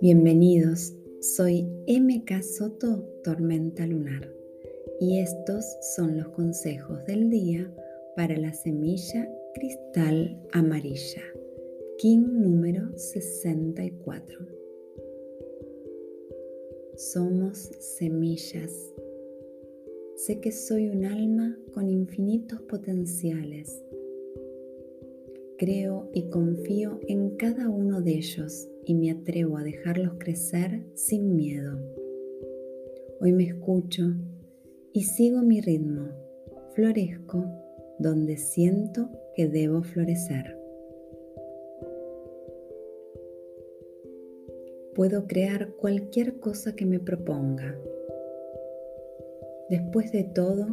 Bienvenidos, soy MK Soto Tormenta Lunar y estos son los consejos del día para la semilla cristal amarilla, King número 64. Somos semillas. Sé que soy un alma con infinitos potenciales. Creo y confío en cada uno de ellos y me atrevo a dejarlos crecer sin miedo. Hoy me escucho y sigo mi ritmo. Florezco donde siento que debo florecer. Puedo crear cualquier cosa que me proponga. Después de todo,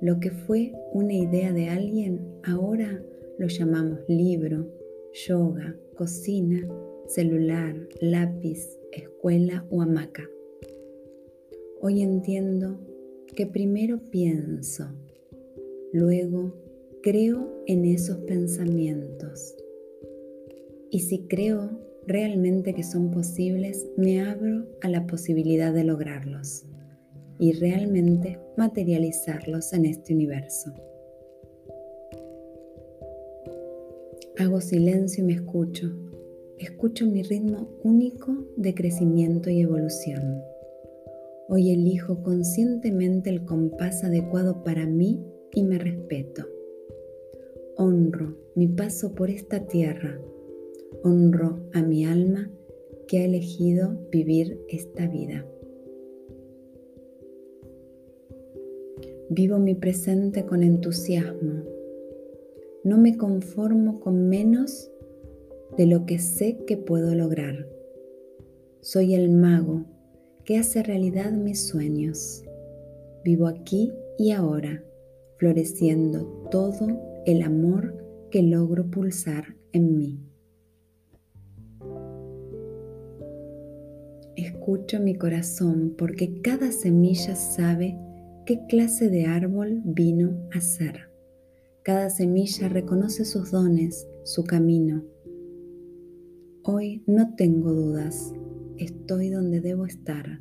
lo que fue una idea de alguien, ahora lo llamamos libro, yoga, cocina celular, lápiz, escuela o hamaca. Hoy entiendo que primero pienso, luego creo en esos pensamientos. Y si creo realmente que son posibles, me abro a la posibilidad de lograrlos y realmente materializarlos en este universo. Hago silencio y me escucho escucho mi ritmo único de crecimiento y evolución. Hoy elijo conscientemente el compás adecuado para mí y me respeto. Honro mi paso por esta tierra. Honro a mi alma que ha elegido vivir esta vida. Vivo mi presente con entusiasmo. No me conformo con menos de lo que sé que puedo lograr. Soy el mago que hace realidad mis sueños. Vivo aquí y ahora, floreciendo todo el amor que logro pulsar en mí. Escucho mi corazón porque cada semilla sabe qué clase de árbol vino a ser. Cada semilla reconoce sus dones, su camino Hoy no tengo dudas, estoy donde debo estar,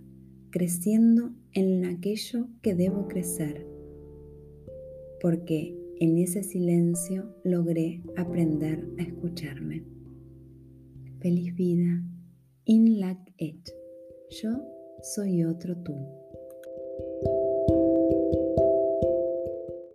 creciendo en aquello que debo crecer, porque en ese silencio logré aprender a escucharme. Feliz vida, in lac et. Yo soy otro tú.